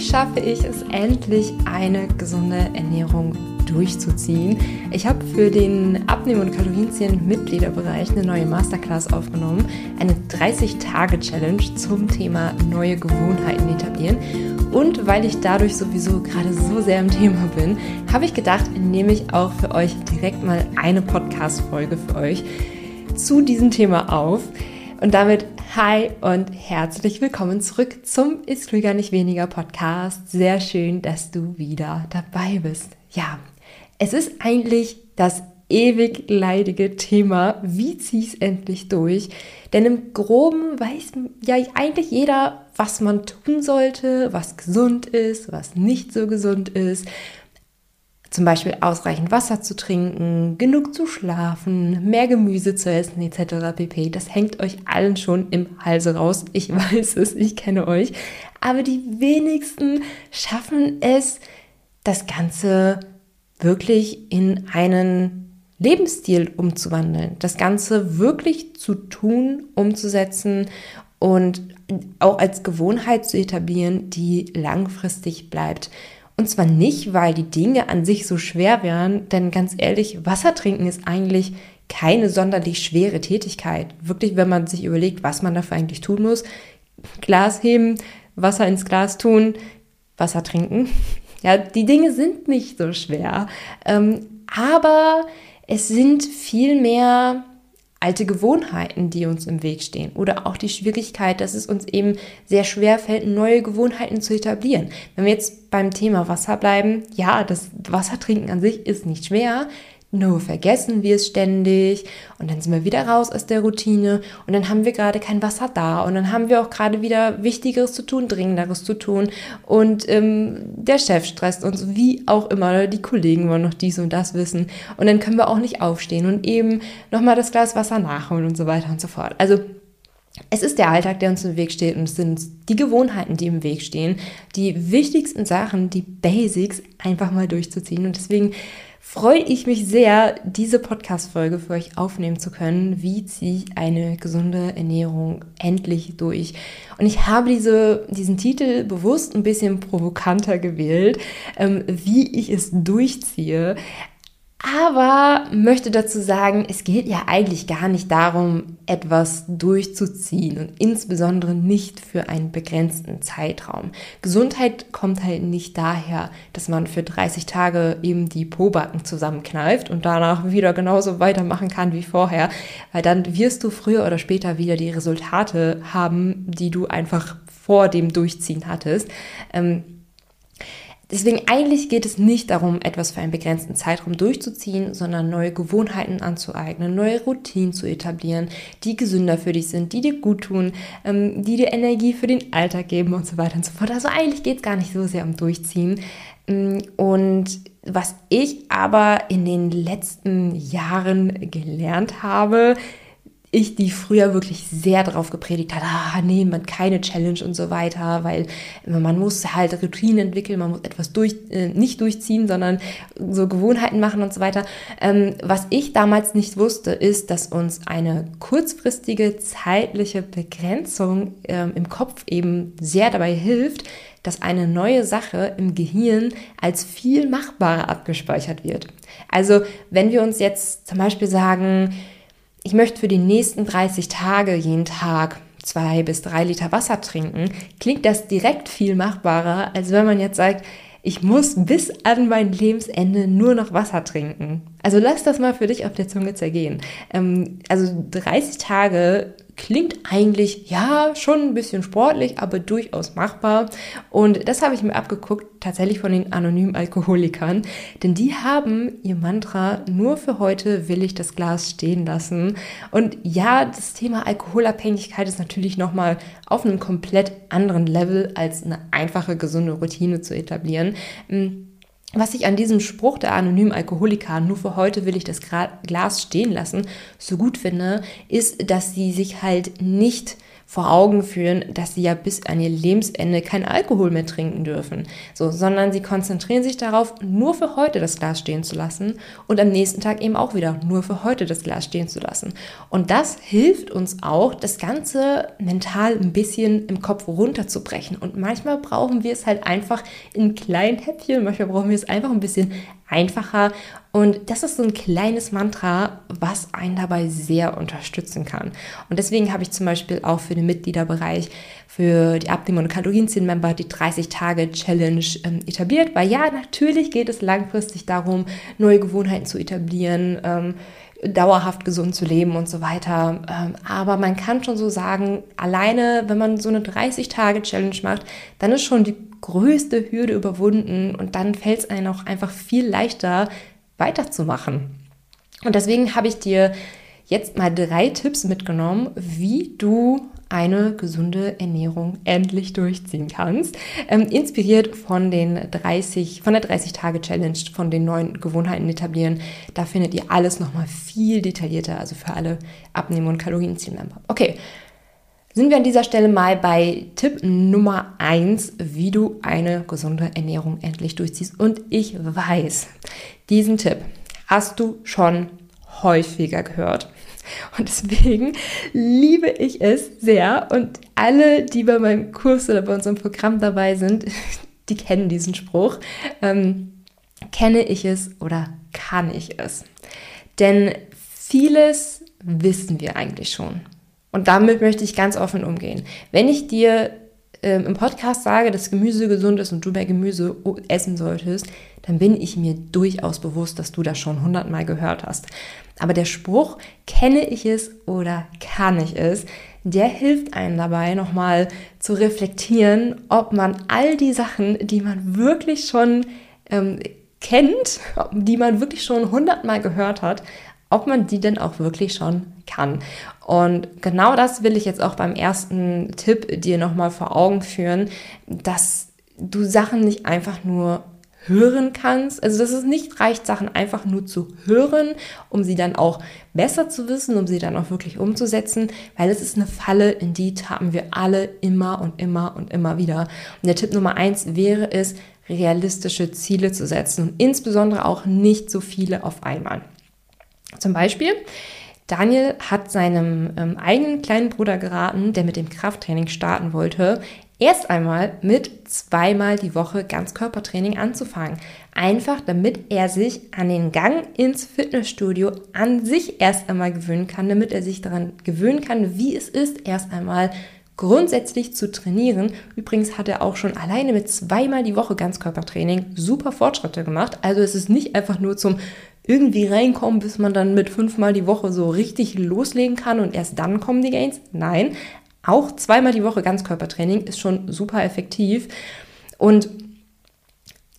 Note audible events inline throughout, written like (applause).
Schaffe ich es endlich, eine gesunde Ernährung durchzuziehen? Ich habe für den Abnehmen- und Kalorienzählen-Mitgliederbereich eine neue Masterclass aufgenommen, eine 30-Tage-Challenge zum Thema neue Gewohnheiten etablieren. Und weil ich dadurch sowieso gerade so sehr im Thema bin, habe ich gedacht, nehme ich auch für euch direkt mal eine Podcast-Folge für euch zu diesem Thema auf. Und damit Hi und herzlich willkommen zurück zum Ist Klüger nicht weniger Podcast. Sehr schön, dass du wieder dabei bist. Ja, es ist eigentlich das ewig leidige Thema. Wie zieh ich es endlich durch? Denn im Groben weiß ja eigentlich jeder, was man tun sollte, was gesund ist, was nicht so gesund ist zum Beispiel ausreichend Wasser zu trinken, genug zu schlafen, mehr Gemüse zu essen etc. pp. Das hängt euch allen schon im Halse raus. Ich (laughs) weiß es, ich kenne euch. Aber die wenigsten schaffen es, das Ganze wirklich in einen Lebensstil umzuwandeln. Das Ganze wirklich zu tun, umzusetzen und auch als Gewohnheit zu etablieren, die langfristig bleibt. Und zwar nicht, weil die Dinge an sich so schwer wären, denn ganz ehrlich, Wasser trinken ist eigentlich keine sonderlich schwere Tätigkeit. Wirklich, wenn man sich überlegt, was man dafür eigentlich tun muss. Glas heben, Wasser ins Glas tun, Wasser trinken. (laughs) Ja, die Dinge sind nicht so schwer. Ähm, aber es sind viel mehr alte Gewohnheiten, die uns im Weg stehen oder auch die Schwierigkeit, dass es uns eben sehr schwer fällt, neue Gewohnheiten zu etablieren. Wenn wir jetzt beim Thema Wasser bleiben, ja, das Wassertrinken an sich ist nicht schwer, nur vergessen wir es ständig. Und dann sind wir wieder raus aus der Routine. Und dann haben wir gerade kein Wasser da. Und dann haben wir auch gerade wieder Wichtigeres zu tun, Dringenderes zu tun. Und ähm, der Chef stresst uns, wie auch immer, die Kollegen wollen noch dies und das wissen. Und dann können wir auch nicht aufstehen und eben nochmal das Glas Wasser nachholen und so weiter und so fort. Also es ist der Alltag, der uns im Weg steht. Und es sind die Gewohnheiten, die im Weg stehen, die wichtigsten Sachen, die Basics einfach mal durchzuziehen. Und deswegen freue ich mich sehr, diese Podcast-Folge für euch aufnehmen zu können. Wie ziehe ich eine gesunde Ernährung endlich durch? Und ich habe diese, diesen Titel bewusst ein bisschen provokanter gewählt, ähm, wie ich es durchziehe. Aber möchte dazu sagen, es geht ja eigentlich gar nicht darum, etwas durchzuziehen und insbesondere nicht für einen begrenzten Zeitraum. Gesundheit kommt halt nicht daher, dass man für 30 Tage eben die Pobacken zusammenkneift und danach wieder genauso weitermachen kann wie vorher, weil dann wirst du früher oder später wieder die Resultate haben, die du einfach vor dem Durchziehen hattest. Ähm, Deswegen eigentlich geht es nicht darum, etwas für einen begrenzten Zeitraum durchzuziehen, sondern neue Gewohnheiten anzueignen, neue Routinen zu etablieren, die gesünder für dich sind, die dir gut tun, ähm, die dir Energie für den Alltag geben und so weiter und so fort. Also eigentlich geht es gar nicht so sehr um Durchziehen. Mm, und was ich aber in den letzten Jahren gelernt habe, ich, die früher wirklich sehr drauf gepredigt hat, ah, nee, man keine Challenge und so weiter, weil man muss halt Routinen entwickeln, man muss etwas durch, äh, nicht durchziehen, sondern so Gewohnheiten machen und so weiter. Ähm, was ich damals nicht wusste, ist, dass uns eine kurzfristige zeitliche Begrenzung ähm, im Kopf eben sehr dabei hilft, dass eine neue Sache im Gehirn als viel machbarer abgespeichert wird. Also, wenn wir uns jetzt zum Beispiel sagen, ich möchte für die nächsten 30 Tage jeden Tag zwei bis drei Liter Wasser trinken, klingt das direkt viel machbarer, als wenn man jetzt sagt, ich muss bis an mein Lebensende nur noch Wasser trinken. Also lass das mal für dich auf der Zunge zergehen. Ähm, also 30 Tage Klingt eigentlich ja schon ein bisschen sportlich, aber durchaus machbar. Und das habe ich mir abgeguckt, tatsächlich von den anonymen Alkoholikern. Denn die haben ihr Mantra, nur für heute will ich das Glas stehen lassen. Und ja, das Thema Alkoholabhängigkeit ist natürlich nochmal auf einem komplett anderen Level als eine einfache, gesunde Routine zu etablieren. Was ich an diesem Spruch der anonymen Alkoholiker, nur für heute will ich das Glas stehen lassen, so gut finde, ist, dass sie sich halt nicht vor Augen führen, dass sie ja bis an ihr Lebensende kein Alkohol mehr trinken dürfen, so, sondern sie konzentrieren sich darauf, nur für heute das Glas stehen zu lassen und am nächsten Tag eben auch wieder nur für heute das Glas stehen zu lassen. Und das hilft uns auch, das Ganze mental ein bisschen im Kopf runterzubrechen. Und manchmal brauchen wir es halt einfach in kleinen Häppchen, manchmal brauchen wir es einfach ein bisschen einfacher. Und das ist so ein kleines Mantra, was einen dabei sehr unterstützen kann. Und deswegen habe ich zum Beispiel auch für den Mitgliederbereich für die Abnehmen- und Kalorienzählen-Member die 30-Tage-Challenge ähm, etabliert, weil ja, natürlich geht es langfristig darum, neue Gewohnheiten zu etablieren, ähm, dauerhaft gesund zu leben und so weiter. Ähm, aber man kann schon so sagen, alleine, wenn man so eine 30-Tage-Challenge macht, dann ist schon die größte Hürde überwunden und dann fällt es einem auch einfach viel leichter, weiterzumachen. Und deswegen habe ich dir jetzt mal drei Tipps mitgenommen, wie du eine gesunde Ernährung endlich durchziehen kannst. Ähm, inspiriert von den 30, von der 30-Tage-Challenge, von den neuen Gewohnheiten etablieren. Da findet ihr alles nochmal viel detaillierter, also für alle Abnehmen- und Kalorienziel-Member. Okay. Sind wir an dieser Stelle mal bei Tipp Nummer 1, wie du eine gesunde Ernährung endlich durchziehst. Und ich weiß, diesen Tipp hast du schon häufiger gehört. Und deswegen liebe ich es sehr. Und alle, die bei meinem Kurs oder bei unserem Programm dabei sind, (laughs) die kennen diesen Spruch. Ähm, kenne ich es oder kann ich es? Denn vieles wissen wir eigentlich schon. Und damit möchte ich ganz offen umgehen. Wenn ich dir ähm, im Podcast sage, dass Gemüse gesund ist und du mehr Gemüse essen solltest, dann bin ich mir durchaus bewusst, dass du das schon hundertmal gehört hast. Aber der Spruch, kenne ich es oder kann ich es, der hilft einem dabei, nochmal zu reflektieren, ob man all die Sachen, die man wirklich schon ähm, kennt, die man wirklich schon hundertmal gehört hat, ob man die denn auch wirklich schon kann. Und genau das will ich jetzt auch beim ersten Tipp dir nochmal vor Augen führen, dass du Sachen nicht einfach nur hören kannst. Also dass es nicht reicht, Sachen einfach nur zu hören, um sie dann auch besser zu wissen, um sie dann auch wirklich umzusetzen, weil es ist eine Falle, in die tappen wir alle immer und immer und immer wieder. Und der Tipp Nummer eins wäre es, realistische Ziele zu setzen und insbesondere auch nicht so viele auf einmal. Zum Beispiel, Daniel hat seinem ähm, eigenen kleinen Bruder geraten, der mit dem Krafttraining starten wollte, erst einmal mit zweimal die Woche Ganzkörpertraining anzufangen. Einfach damit er sich an den Gang ins Fitnessstudio an sich erst einmal gewöhnen kann, damit er sich daran gewöhnen kann, wie es ist, erst einmal grundsätzlich zu trainieren. Übrigens hat er auch schon alleine mit zweimal die Woche Ganzkörpertraining super Fortschritte gemacht. Also es ist nicht einfach nur zum irgendwie reinkommen, bis man dann mit fünfmal die Woche so richtig loslegen kann und erst dann kommen die Gains. Nein, auch zweimal die Woche Ganzkörpertraining ist schon super effektiv. Und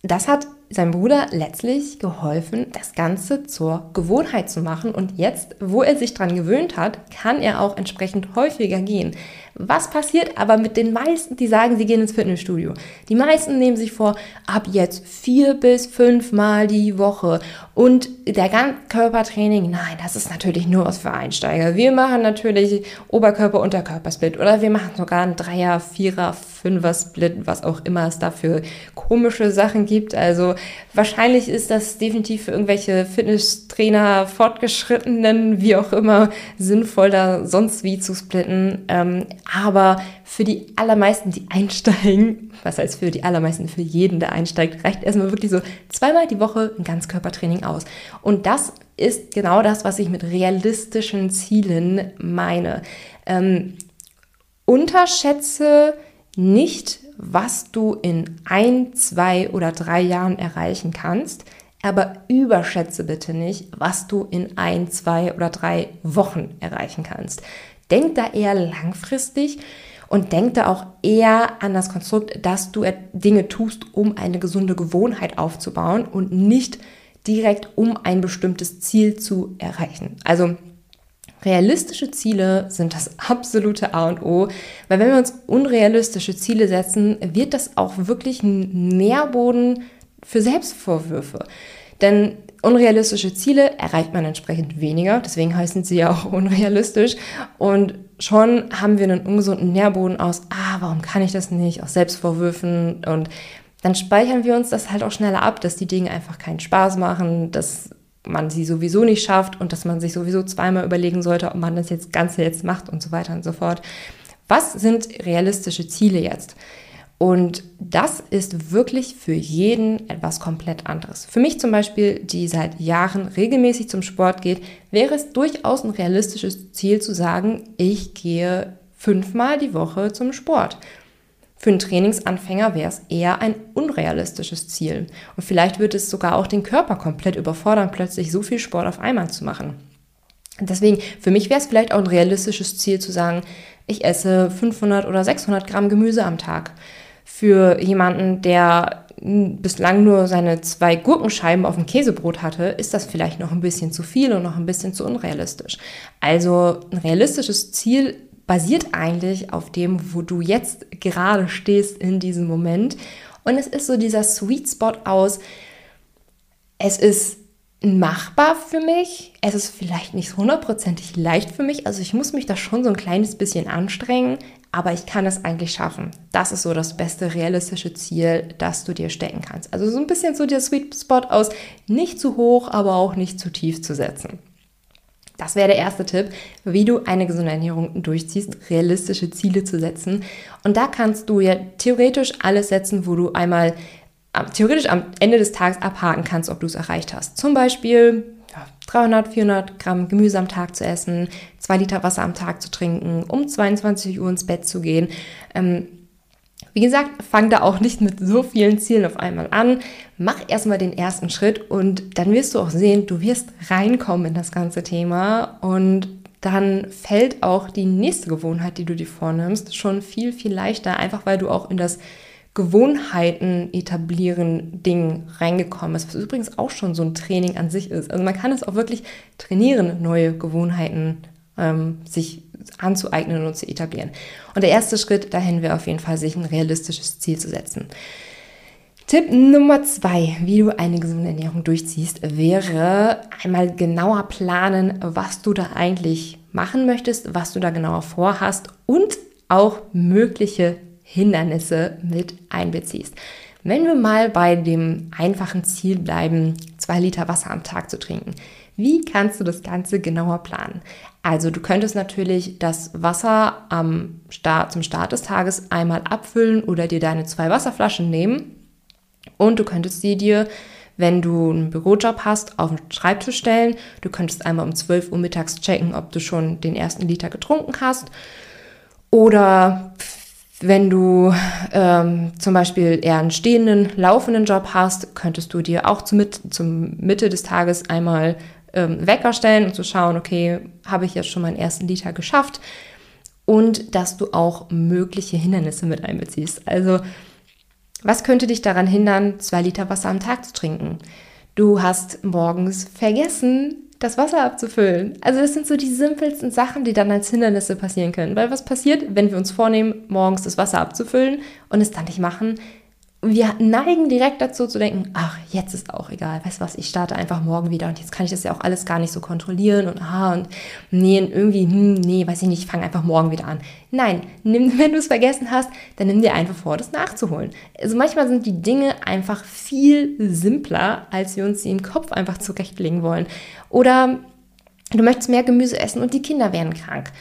das hat seinem Bruder letztlich geholfen, das Ganze zur Gewohnheit zu machen. Und jetzt, wo er sich daran gewöhnt hat, kann er auch entsprechend häufiger gehen. Was passiert aber mit den meisten, die sagen, sie gehen ins Fitnessstudio? Die meisten nehmen sich vor, ab jetzt vier bis fünf Mal die Woche. Und der Ganzkörpertraining, nein, das ist natürlich nur was für Einsteiger. Wir machen natürlich Oberkörper-Unterkörper-Split oder wir machen sogar einen Dreier-, Vierer-, Fünfer-Split, was auch immer es da für komische Sachen gibt. Also wahrscheinlich ist das definitiv für irgendwelche Fitnesstrainer, Fortgeschrittenen, wie auch immer, sinnvoll, da sonst wie zu splitten. Ähm, aber für die allermeisten, die einsteigen, (laughs) was heißt für die allermeisten, für jeden, der einsteigt, reicht erstmal wirklich so zweimal die Woche ein Ganzkörpertraining aus. Und das ist genau das, was ich mit realistischen Zielen meine. Ähm, unterschätze nicht, was du in ein, zwei oder drei Jahren erreichen kannst, aber überschätze bitte nicht, was du in ein, zwei oder drei Wochen erreichen kannst. Denk da eher langfristig und denk da auch eher an das Konstrukt, dass du Dinge tust, um eine gesunde Gewohnheit aufzubauen und nicht direkt um ein bestimmtes Ziel zu erreichen. Also Realistische Ziele sind das (laughs) absolute A und O, weil wenn wir uns unrealistische Ziele setzen, wird das auch wirklich ein Nährboden für Selbstvorwürfe. Denn unrealistische Ziele erreicht man entsprechend weniger, deswegen heißen sie ja auch (laughs) unrealistisch. Und schon haben wir einen ungesunden Nährboden aus, ah, warum kann ich das nicht, aus Selbstvorwürfen und dann speichern wir uns das halt auch schneller ab, dass die Dinge einfach keinen Spaß machen, dass man sie sowieso nicht schafft und dass man sich sowieso zweimal überlegen sollte, ob man das jetzt Ganze jetzt macht und so weiter und so fort. Was sind realistische Ziele jetzt? Und das ist wirklich für jeden etwas komplett anderes. Für mich zum Beispiel, die seit Jahren regelmäßig zum Sport geht, wäre es durchaus ein realistisches Ziel zu sagen, ich gehe fünfmal die Woche zum Sport. Für einen Trainingsanfänger wäre es eher ein unrealistisches Ziel. Und vielleicht wird es sogar auch den Körper komplett überfordern, plötzlich so viel Sport auf einmal zu machen. Deswegen, für mich wäre es vielleicht auch ein realistisches Ziel zu sagen, ich esse 500 oder 600 Gramm Gemüse am Tag. Für jemanden, der bislang nur seine zwei Gurkenscheiben auf dem Käsebrot hatte, ist das vielleicht noch ein bisschen zu viel und noch ein bisschen zu unrealistisch. Also ein realistisches Ziel basiert eigentlich auf dem, wo du jetzt gerade stehst in diesem Moment. Und es ist so dieser Sweet Spot aus, es ist machbar für mich. Es ist vielleicht nicht hundertprozentig leicht für mich. Also ich muss mich da schon so ein kleines bisschen anstrengen, aber ich kann es eigentlich schaffen. Das ist so das beste realistische Ziel, das du dir stecken kannst. Also so ein bisschen so der Sweet Spot aus, nicht zu hoch, aber auch nicht zu tief zu setzen. Das wäre der erste Tipp, wie du eine gesunde Ernährung durchziehst, realistische Ziele zu setzen. Und da kannst du ja theoretisch alles setzen, wo du einmal theoretisch am Ende des Tages abhaken kannst, ob du es erreicht hast. Zum Beispiel 300, 400 Gramm Gemüse am Tag zu essen, zwei Liter Wasser am Tag zu trinken, um 22 Uhr ins Bett zu gehen. Ähm, wie gesagt, fang da auch nicht mit so vielen Zielen auf einmal an. Mach erstmal den ersten Schritt und dann wirst du auch sehen, du wirst reinkommen in das ganze Thema und dann fällt auch die nächste Gewohnheit, die du dir vornimmst, schon viel, viel leichter, einfach weil du auch in das Gewohnheiten etablieren Ding reingekommen ist, was übrigens auch schon so ein Training an sich ist. Also man kann es auch wirklich trainieren, neue Gewohnheiten ähm, sich anzueignen und zu etablieren. Und der erste Schritt dahin wäre auf jeden Fall, sich ein realistisches Ziel zu setzen. Tipp Nummer zwei, wie du eine gesunde Ernährung durchziehst, wäre einmal genauer planen, was du da eigentlich machen möchtest, was du da genauer vorhast und auch mögliche Hindernisse mit einbeziehst. Wenn wir mal bei dem einfachen Ziel bleiben, zwei Liter Wasser am Tag zu trinken, wie kannst du das Ganze genauer planen? Also du könntest natürlich das Wasser am Start, zum Start des Tages einmal abfüllen oder dir deine zwei Wasserflaschen nehmen und du könntest sie dir, wenn du einen Bürojob hast, auf den Schreibtisch stellen. Du könntest einmal um 12 Uhr mittags checken, ob du schon den ersten Liter getrunken hast. Oder wenn du ähm, zum Beispiel eher einen stehenden, laufenden Job hast, könntest du dir auch zum, zum Mitte des Tages einmal ähm, Wecker stellen und zu schauen, okay, habe ich jetzt schon meinen ersten Liter geschafft? Und dass du auch mögliche Hindernisse mit einbeziehst. Also, was könnte dich daran hindern, zwei Liter Wasser am Tag zu trinken? Du hast morgens vergessen, das Wasser abzufüllen. Also das sind so die simpelsten Sachen, die dann als Hindernisse passieren können. Weil was passiert, wenn wir uns vornehmen, morgens das Wasser abzufüllen und es dann nicht machen? Wir neigen direkt dazu zu denken, ach, jetzt ist auch egal, weißt du was, ich starte einfach morgen wieder und jetzt kann ich das ja auch alles gar nicht so kontrollieren und ah und nee, irgendwie, hm, nee, weiß ich nicht, ich fange einfach morgen wieder an. Nein, nimm, (laughs) wenn du es vergessen hast, dann nimm dir einfach vor, das nachzuholen. Also manchmal sind die Dinge einfach viel simpler, als wir uns sie im Kopf einfach zurechtlegen wollen. Oder du möchtest mehr Gemüse essen und die Kinder werden krank.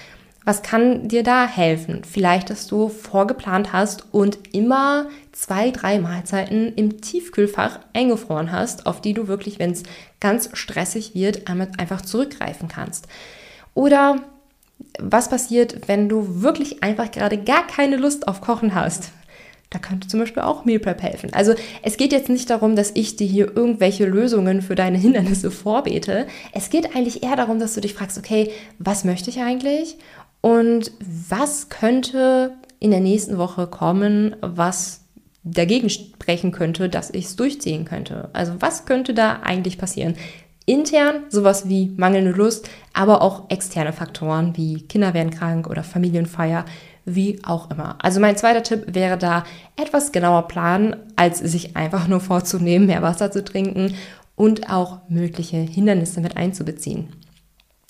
Was kann dir da helfen? Vielleicht, dass du vorgeplant hast und immer zwei, drei Mahlzeiten im Tiefkühlfach eingefroren hast, auf die du wirklich, wenn es ganz stressig wird, einfach zurückgreifen kannst. Oder was passiert, wenn du wirklich einfach gerade gar keine Lust auf Kochen hast? Da könnte zum Beispiel auch Meal Prep helfen. Also es geht jetzt nicht darum, dass ich dir hier irgendwelche Lösungen für deine Hindernisse (laughs) vorbete. Es geht eigentlich eher darum, dass du dich fragst, okay, was möchte ich eigentlich? Und was könnte in der nächsten Woche kommen, was dagegen sprechen könnte, dass ich es durchziehen könnte? Also was könnte da eigentlich passieren? Intern sowas wie mangelnde Lust, aber auch externe Faktoren wie Kinder werden krank oder Familienfeier, wie auch immer. Also mein zweiter Tipp wäre da etwas genauer planen, als sich einfach nur vorzunehmen, mehr Wasser zu trinken und auch mögliche Hindernisse mit einzubeziehen.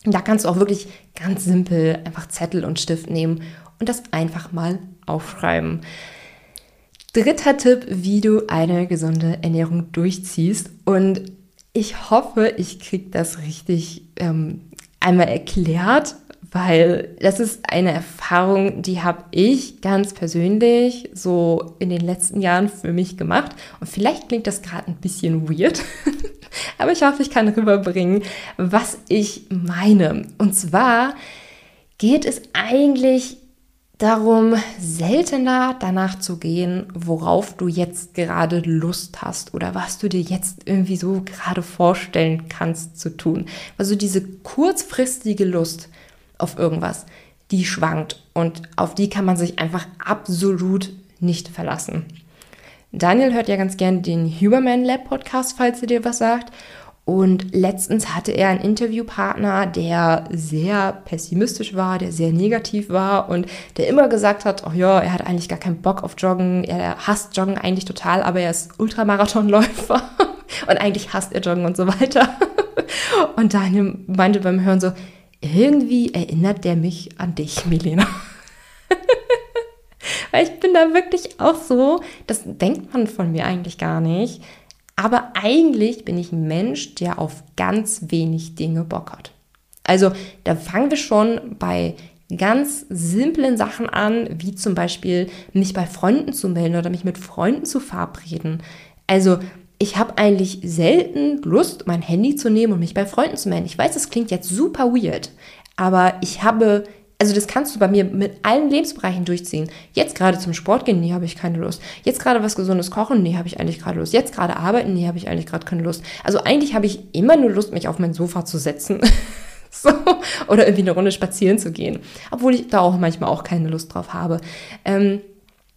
Da kannst du auch wirklich ganz simpel einfach Zettel und Stift nehmen und das einfach mal aufschreiben. Dritter Tipp, wie du eine gesunde Ernährung durchziehst. Und ich hoffe, ich kriege das richtig ähm, einmal erklärt, weil das ist eine Erfahrung, die habe ich ganz persönlich so in den letzten Jahren für mich gemacht. Und vielleicht klingt das gerade ein bisschen weird, (laughs) aber ich hoffe, ich kann rüberbringen, was ich meine. Und zwar geht es eigentlich darum, seltener danach zu gehen, worauf du jetzt gerade Lust hast oder was du dir jetzt irgendwie so gerade vorstellen kannst zu tun. Also diese kurzfristige Lust auf irgendwas, die schwankt und auf die kann man sich einfach absolut nicht verlassen. Daniel hört ja ganz gern den Huberman Lab Podcast, falls er dir was sagt. Und letztens hatte er einen Interviewpartner, der sehr pessimistisch war, der sehr negativ war und der immer gesagt hat, oh ja, er hat eigentlich gar keinen Bock auf Joggen, er hasst Joggen eigentlich total, aber er ist Ultramarathonläufer (laughs) und eigentlich hasst er Joggen und so weiter. (laughs) Und Daniel meinte beim Hören so, irgendwie erinnert der mich an dich, Milena. (laughs) Weil ich bin da wirklich auch so, das denkt man von mir eigentlich gar nicht, aber eigentlich bin ich ein Mensch, der auf ganz wenig Dinge Bock hat. Also da fangen wir schon bei ganz simplen Sachen an, wie zum Beispiel mich bei Freunden zu melden oder mich mit Freunden zu verabreden. Also ich habe eigentlich selten Lust, mein Handy zu nehmen und mich bei Freunden zu melden. Ich weiß, das klingt jetzt super weird, aber ich habe also das kannst du bei mir mit allen Lebensbereichen durchziehen. Jetzt gerade zum Sport gehen, nee, habe ich keine Lust. Jetzt gerade was Gesundes kochen, nee, habe ich eigentlich gerade Lust. Jetzt gerade arbeiten, nee, habe ich eigentlich gerade keine Lust. Also eigentlich habe ich immer nur Lust, mich auf mein Sofa zu setzen. (laughs) so. Oder irgendwie eine Runde spazieren zu gehen. Obwohl ich da auch manchmal auch keine Lust drauf habe. Ähm,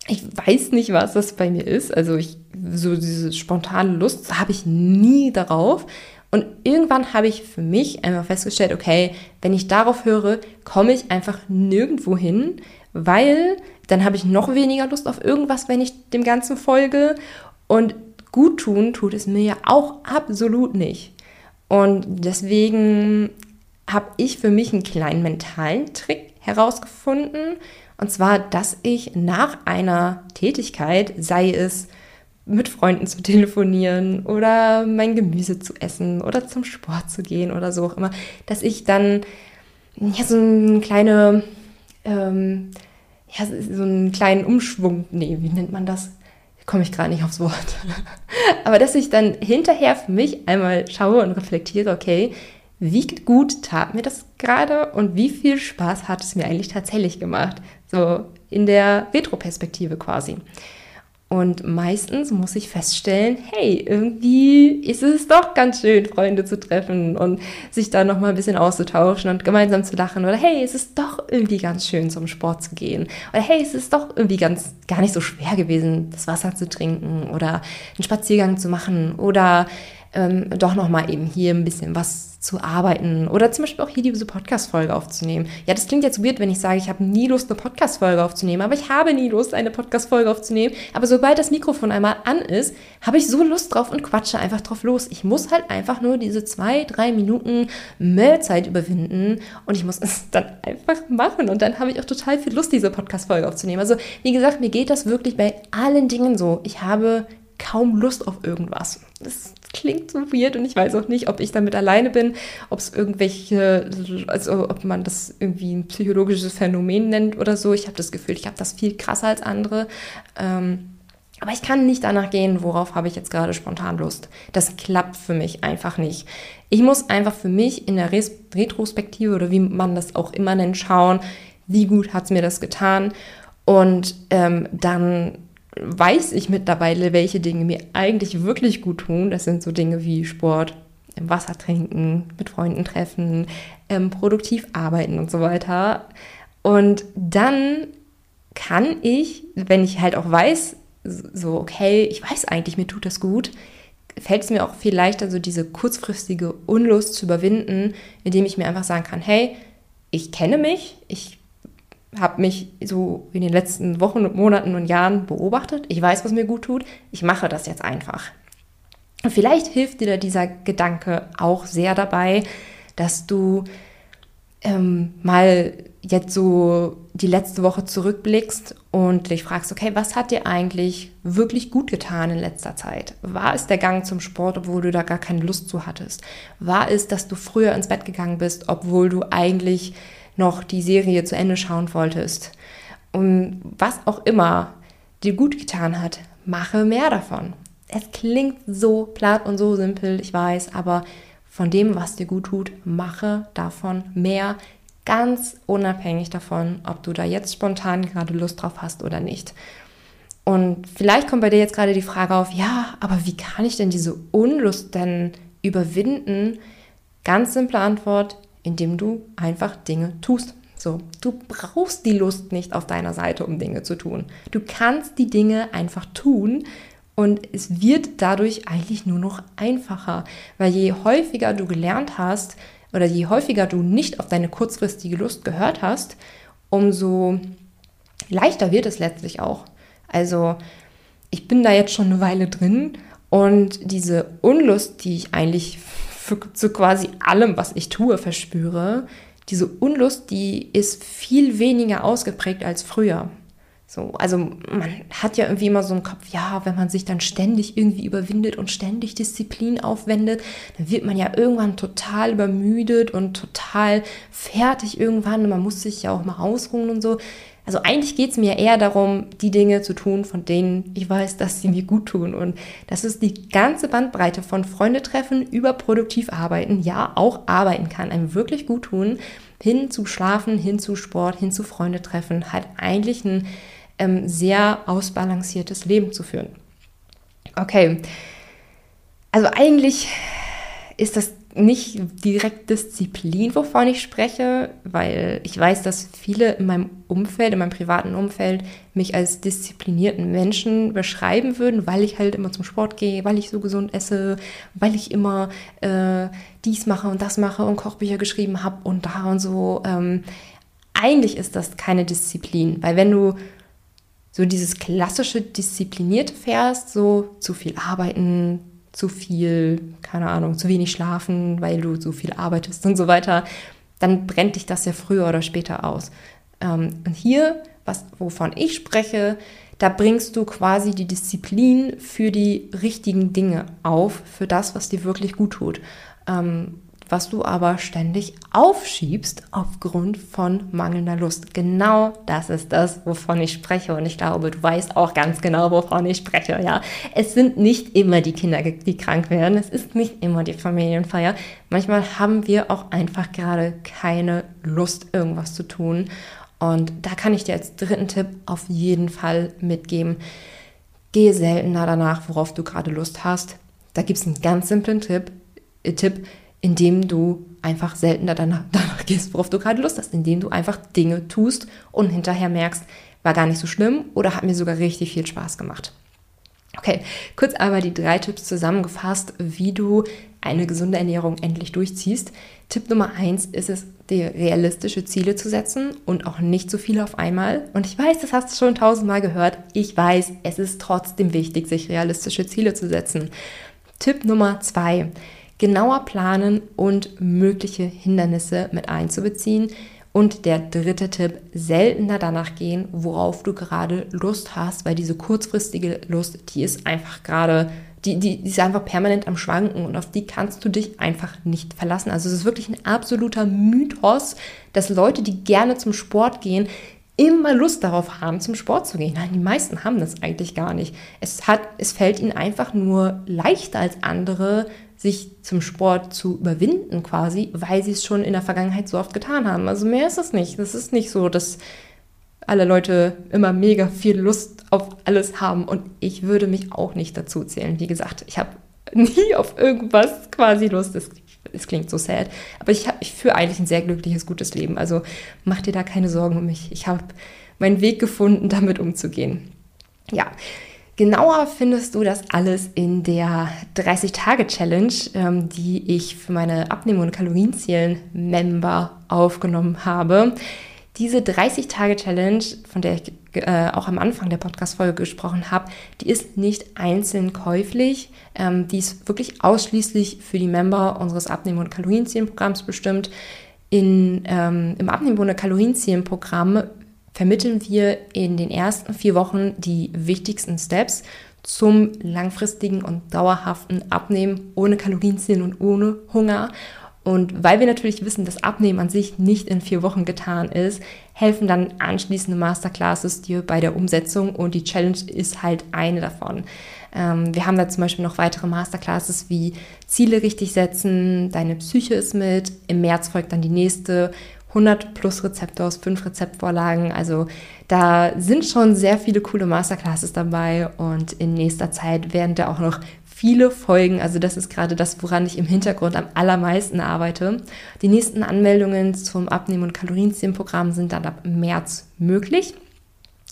ich weiß nicht, was das bei mir ist. Also ich, so diese spontane Lust habe ich nie darauf. Und irgendwann habe ich für mich einfach festgestellt, okay, wenn ich darauf höre, komme ich einfach nirgendwo hin, weil dann habe ich noch weniger Lust auf irgendwas, wenn ich dem Ganzen folge. Und gut tun tut es mir ja auch absolut nicht. Und deswegen habe ich für mich einen kleinen mentalen Trick herausgefunden. Und zwar, dass ich nach einer Tätigkeit, sei es mit Freunden zu telefonieren oder mein Gemüse zu essen oder zum Sport zu gehen oder so auch immer, dass ich dann ja, so eine kleine, ähm, ja, so einen kleinen Umschwung, nee, wie nennt man das? Komme ich gerade nicht aufs Wort. (laughs) Aber dass ich dann hinterher für mich einmal schaue und reflektiere, okay, wie gut tat mir das gerade und wie viel Spaß hat es mir eigentlich tatsächlich gemacht? So in der Retroperspektive quasi. Und meistens muss ich feststellen, hey, irgendwie ist es doch ganz schön, Freunde zu treffen und sich da nochmal ein bisschen auszutauschen und gemeinsam zu lachen. Oder hey, es ist doch irgendwie ganz schön, zum Sport zu gehen. Oder hey, es ist doch irgendwie ganz gar nicht so schwer gewesen, das Wasser zu trinken oder einen Spaziergang zu machen oder ähm, doch nochmal eben hier ein bisschen was zu arbeiten oder zum Beispiel auch hier diese Podcast-Folge aufzunehmen. Ja, das klingt jetzt weird, wenn ich sage, ich habe nie Lust, eine Podcast-Folge aufzunehmen, aber ich habe nie Lust, eine Podcast-Folge aufzunehmen. Aber sobald das Mikrofon einmal an ist, habe ich so Lust drauf und quatsche einfach drauf los. Ich muss halt einfach nur diese zwei, drei Minuten Mehlzeit überwinden und ich muss es (laughs) dann einfach machen und dann habe ich auch total viel Lust, diese Podcast-Folge aufzunehmen. Also, wie gesagt, mir geht das wirklich bei allen Dingen so. Ich habe kaum Lust auf irgendwas. Das klingt so weird und ich weiß auch nicht, ob ich damit alleine bin, ob es irgendwelche, also ob man das irgendwie ein psychologisches Phänomen nennt oder so. Ich habe das Gefühl, ich habe das viel krasser als andere. Ähm, aber ich kann nicht danach gehen, worauf habe ich jetzt gerade spontan Lust. Das klappt für mich einfach nicht. Ich muss einfach für mich in der Retrospektive oder wie man das auch immer nennt, schauen, wie gut hat es mir das getan. Und ähm, dann weiß ich mittlerweile, welche Dinge mir eigentlich wirklich gut tun. Das sind so Dinge wie Sport, Wasser trinken, mit Freunden treffen, ähm, produktiv arbeiten und so weiter. Und dann kann ich, wenn ich halt auch weiß, so, okay, ich weiß eigentlich, mir tut das gut, fällt es mir auch viel leichter, so diese kurzfristige Unlust zu überwinden, indem ich mir einfach sagen kann, hey, ich kenne mich, ich habe mich so in den letzten Wochen und Monaten und Jahren beobachtet. Ich weiß, was mir gut tut. Ich mache das jetzt einfach. Und vielleicht hilft dir dieser Gedanke auch sehr dabei, dass du ähm, mal jetzt so die letzte Woche zurückblickst und dich fragst, okay, was hat dir eigentlich wirklich gut getan in letzter Zeit? War es der Gang zum Sport, obwohl du da gar keine Lust zu hattest? War es, dass du früher ins Bett gegangen bist, obwohl du eigentlich noch die Serie zu Ende schauen wolltest? Und was auch immer dir gut getan hat, mache mehr davon. Es klingt so platt und so simpel, ich weiß, aber von dem, was dir gut tut, mache davon mehr, ganz unabhängig davon, ob du da jetzt spontan gerade Lust drauf hast oder nicht. Und vielleicht kommt bei dir jetzt gerade die Frage auf, ja, aber wie kann ich denn diese Unlust denn überwinden? Ganz simple Antwort, indem du einfach Dinge tust. So, du brauchst die Lust nicht auf deiner Seite, um Dinge zu tun. Du kannst die Dinge einfach tun und es wird dadurch eigentlich nur noch einfacher, weil je häufiger du gelernt hast oder je häufiger du nicht auf deine kurzfristige Lust gehört hast, umso leichter wird es letztlich auch. Also ich bin da jetzt schon eine Weile drin und diese Unlust, die ich eigentlich für so quasi allem, was ich tue, verspüre, diese Unlust, die ist viel weniger ausgeprägt als früher. So, also man hat ja irgendwie immer so einen Kopf, ja, wenn man sich dann ständig irgendwie überwindet und ständig Disziplin aufwendet, dann wird man ja irgendwann total übermüdet und total fertig irgendwann. Und man muss sich ja auch mal ausruhen und so. Also eigentlich geht es mir eher darum, die Dinge zu tun, von denen ich weiß, dass sie mir gut tun. Und das ist die ganze Bandbreite von Freunde treffen über produktiv arbeiten, ja, auch arbeiten kann, einem wirklich gut tun, hin zu Schlafen, hin zu Sport, hin zu Freunde treffen, halt eigentlich ein ähm, sehr ausbalanciertes Leben zu führen. Okay, also eigentlich ist das nicht direkt Disziplin, wovon ich spreche, weil ich weiß, dass viele in meinem Umfeld, in meinem privaten Umfeld, mich als disziplinierten Menschen beschreiben würden, weil ich halt immer zum Sport gehe, weil ich so gesund esse, weil ich immer äh, dies mache und das mache und Kochbücher geschrieben habe und da und so. Ähm, eigentlich ist das keine Disziplin, weil wenn du so dieses klassische disziplinierte fährst, so zu viel arbeiten, zu viel, keine Ahnung, zu wenig schlafen, weil du so viel arbeitest und so weiter, dann brennt dich das ja früher oder später aus. Ähm, und hier, was, wovon ich spreche, da bringst du quasi die Disziplin für die richtigen Dinge auf, für das, was dir wirklich gut tut. Was du aber ständig aufschiebst aufgrund von mangelnder Lust. Genau das ist das, wovon ich spreche. Und ich glaube, du weißt auch ganz genau, wovon ich spreche. Ja, es sind nicht immer die Kinder, die krank werden. Es ist nicht immer die Familienfeier. Manchmal haben wir auch einfach gerade keine Lust, irgendwas zu tun. Und da kann ich dir als dritten Tipp auf jeden Fall mitgeben. Gehe seltener danach, worauf du gerade Lust hast. Da gibt es einen ganz simplen Tipp. Äh, Tipp indem du einfach seltener danach, (laughs) danach gehst, worauf du gerade Lust hast, indem du einfach Dinge tust und hinterher merkst, war gar nicht so schlimm oder hat mir sogar richtig viel Spaß gemacht. Okay, kurz aber die drei Tipps zusammengefasst, wie du eine gesunde Ernährung endlich durchziehst. Tipp Nummer eins ist es, dir realistische Ziele zu setzen und auch nicht so viele auf einmal. Und ich weiß, das hast du schon tausendmal gehört. Ich weiß, es ist trotzdem wichtig, sich realistische Ziele zu setzen. Tipp Nummer zwei genauer planen und mögliche Hindernisse mit einzubeziehen. Und der dritte Tipp, seltener danach gehen, worauf du gerade Lust hast, weil diese kurzfristige Lust, die ist einfach gerade, die, die, die ist einfach permanent am Schwanken und auf die kannst du dich einfach nicht verlassen. Also es ist wirklich ein absoluter Mythos, dass Leute, die gerne zum Sport gehen, immer Lust darauf haben, zum Sport zu gehen. Nein, die meisten haben das eigentlich gar nicht. Es, hat, es fällt ihnen einfach nur leichter als andere, sich zum Sport zu überwinden quasi, weil sie es schon in der Vergangenheit so oft getan haben. Also mehr ist es nicht. Das ist nicht so, dass alle Leute immer mega viel Lust auf alles haben und ich würde mich auch nicht dazu zählen. Wie gesagt, ich habe (laughs) nie auf irgendwas quasi Lust. Es, es klingt so sad, aber ich, ich führe eigentlich ein sehr glückliches, gutes Leben. Also mach dir da keine Sorgen um mich. Ich habe meinen Weg gefunden, (laughs) damit umzugehen. Ja, Genauer findest du das alles in der 30-Tage-Challenge, ähm, die ich für meine Abnehmen- und Kalorienzielen-Member aufgenommen habe. Diese 30-Tage-Challenge, von der ich äh, auch am Anfang der Podcast-Folge gesprochen habe, die ist nicht einzeln käuflich. Ähm, die ist wirklich ausschließlich für die Member unseres Abnehmen- und Kalorienzielen-Programms bestimmt. In, ähm, Im Abnehmen ohne Kalorienzählen-Programm vermitteln wir in den ersten vier Wochen die wichtigsten Steps zum langfristigen und dauerhaften Abnehmen ohne Kalorienzählen und ohne Hunger. Und weil wir natürlich wissen, dass Abnehmen an sich nicht in vier Wochen getan ist, helfen dann anschließende Masterclasses dir bei der Umsetzung und die Challenge ist halt eine davon. Ähm, wir haben da zum Beispiel noch weitere Masterclasses wie Ziele richtig setzen, deine Psyche ist mit, im März folgt dann die nächste 100 plus Rezepte aus fünf Rezeptvorlagen. Also da sind schon sehr viele coole Masterclasses dabei und in nächster Zeit werden da auch noch viele Folgen. Also das ist gerade das, woran ich im Hintergrund am allermeisten arbeite. Die nächsten Anmeldungen zum Abnehmen- und Kalorienzählenprogramm sind dann ab März möglich.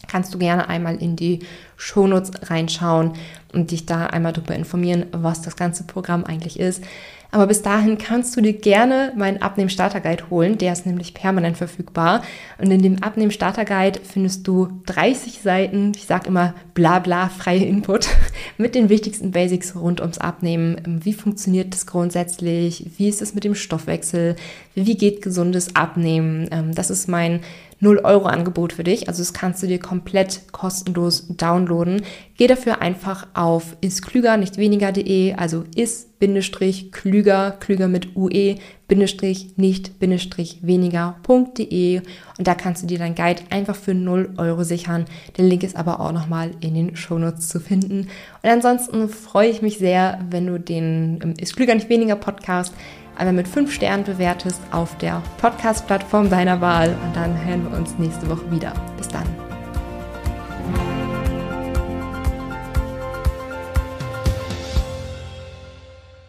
Kannst du gerne einmal in die Shownotes reinschauen und dich da einmal darüber informieren, was das ganze Programm eigentlich ist. Aber bis dahin kannst du dir gerne meinen Abnehmen-Starter-Guide holen. Der ist nämlich permanent verfügbar. Und in dem Abnehmen-Starter-Guide findest du 30 Seiten, ich sage immer bla bla, freie Input (laughs) mit den wichtigsten Basics rund ums Abnehmen. Wie funktioniert das grundsätzlich? Wie ist es mit dem Stoffwechsel? Wie geht gesundes Abnehmen? Ähm, das ist mein 0-Euro-Angebot für dich. Also das kannst du dir komplett kostenlos downloaden. Geh dafür einfach auf isklüger, nicht weniger.de, also is-klüger, klüger mit ue, Bindestrich, nicht, Bindestrich, weniger.de und da kannst du dir dein Guide einfach für 0 Euro sichern. Der Link ist aber auch nochmal in den Shownotes zu finden. Und ansonsten freue ich mich sehr, wenn du den ähm, Ist Klüger, nicht weniger Podcast einmal mit fünf Sternen bewertest auf der Podcast-Plattform deiner Wahl. Und dann hören wir uns nächste Woche wieder. Bis dann.